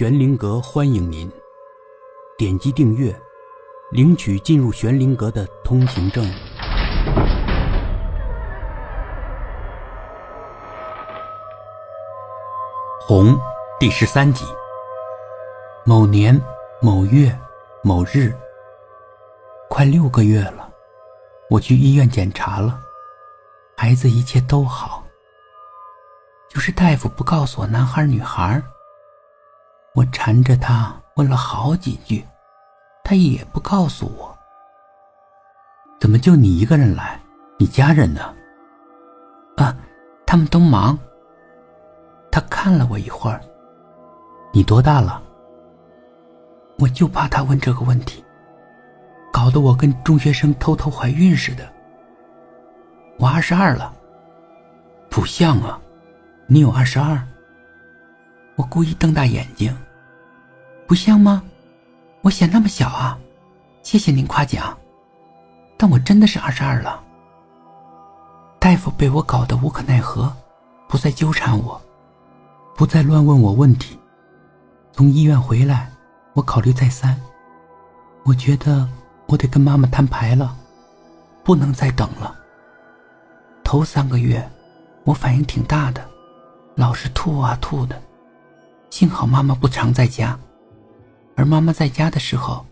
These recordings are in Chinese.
玄灵阁欢迎您，点击订阅，领取进入玄灵阁的通行证。红第十三集。某年某月某日，快六个月了，我去医院检查了，孩子一切都好，就是大夫不告诉我男孩女孩。我缠着他问了好几句，他也不告诉我。怎么就你一个人来？你家人呢？啊，他们都忙。他看了我一会儿。你多大了？我就怕他问这个问题，搞得我跟中学生偷偷怀孕似的。我二十二了。不像啊，你有二十二。我故意瞪大眼睛，不像吗？我显那么小啊？谢谢您夸奖，但我真的是二十二了。大夫被我搞得无可奈何，不再纠缠我，不再乱问我问题。从医院回来，我考虑再三，我觉得我得跟妈妈摊牌了，不能再等了。头三个月，我反应挺大的，老是吐啊吐的。幸好妈妈不常在家，而妈妈在家的时候，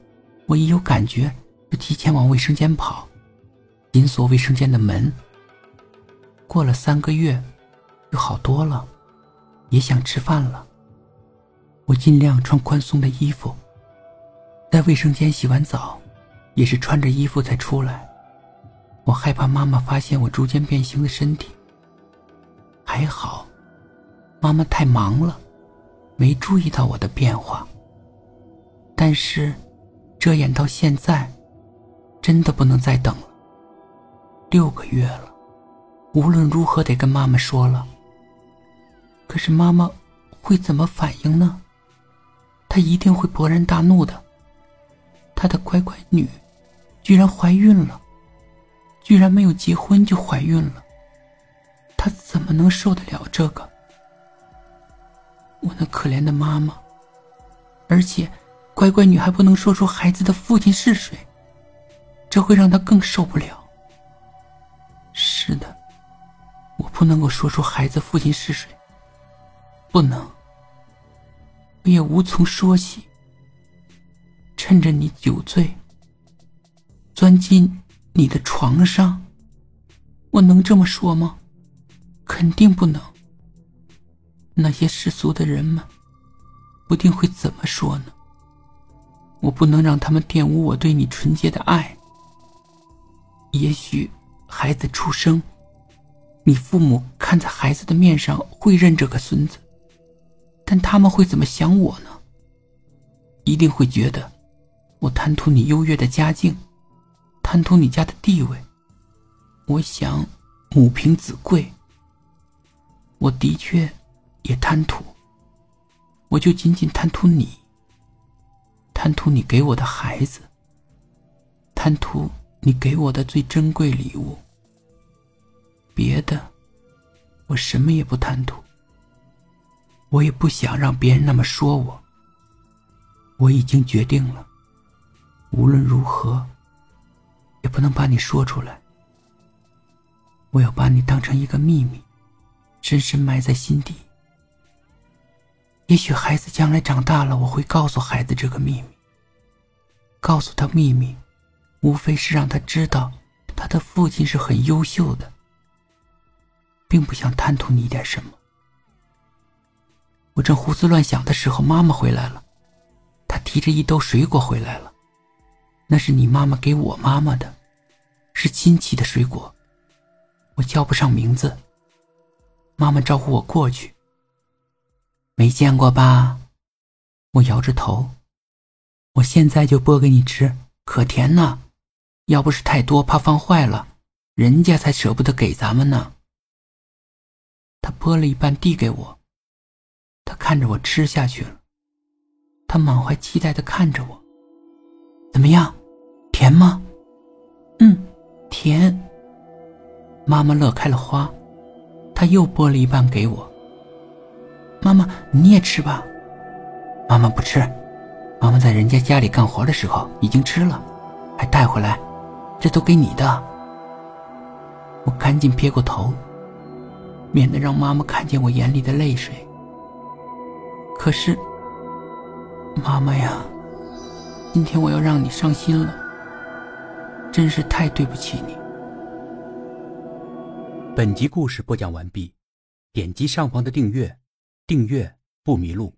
我一有感觉就提前往卫生间跑，紧锁卫生间的门。过了三个月，就好多了，也想吃饭了。我尽量穿宽松的衣服，在卫生间洗完澡，也是穿着衣服才出来。我害怕妈妈发现我逐渐变形的身体。还好，妈妈太忙了。没注意到我的变化，但是，这眼到现在，真的不能再等了。六个月了，无论如何得跟妈妈说了。可是妈妈会怎么反应呢？她一定会勃然大怒的。她的乖乖女，居然怀孕了，居然没有结婚就怀孕了，她怎么能受得了这个？我那可怜的妈妈，而且，乖乖女还不能说出孩子的父亲是谁，这会让她更受不了。是的，我不能够说出孩子父亲是谁，不能，我也无从说起。趁着你酒醉，钻进你的床上，我能这么说吗？肯定不能。那些世俗的人们，不定会怎么说呢？我不能让他们玷污我对你纯洁的爱。也许孩子出生，你父母看在孩子的面上会认这个孙子，但他们会怎么想我呢？一定会觉得我贪图你优越的家境，贪图你家的地位。我想母凭子贵，我的确。也贪图，我就仅仅贪图你，贪图你给我的孩子，贪图你给我的最珍贵礼物。别的，我什么也不贪图。我也不想让别人那么说我。我已经决定了，无论如何，也不能把你说出来。我要把你当成一个秘密，深深埋在心底。也许孩子将来长大了，我会告诉孩子这个秘密。告诉他秘密，无非是让他知道，他的父亲是很优秀的，并不想贪图你一点什么。我正胡思乱想的时候，妈妈回来了，她提着一兜水果回来了，那是你妈妈给我妈妈的，是亲戚的水果，我叫不上名字。妈妈招呼我过去。没见过吧？我摇着头。我现在就剥给你吃，可甜呢。要不是太多，怕放坏了，人家才舍不得给咱们呢。他剥了一半递给我，他看着我吃下去了。他满怀期待的看着我。怎么样？甜吗？嗯，甜。妈妈乐开了花，她又剥了一半给我。妈妈，你也吃吧。妈妈不吃，妈妈在人家家里干活的时候已经吃了，还带回来，这都给你的。我赶紧撇过头，免得让妈妈看见我眼里的泪水。可是，妈妈呀，今天我要让你伤心了，真是太对不起你。本集故事播讲完毕，点击上方的订阅，订阅不迷路。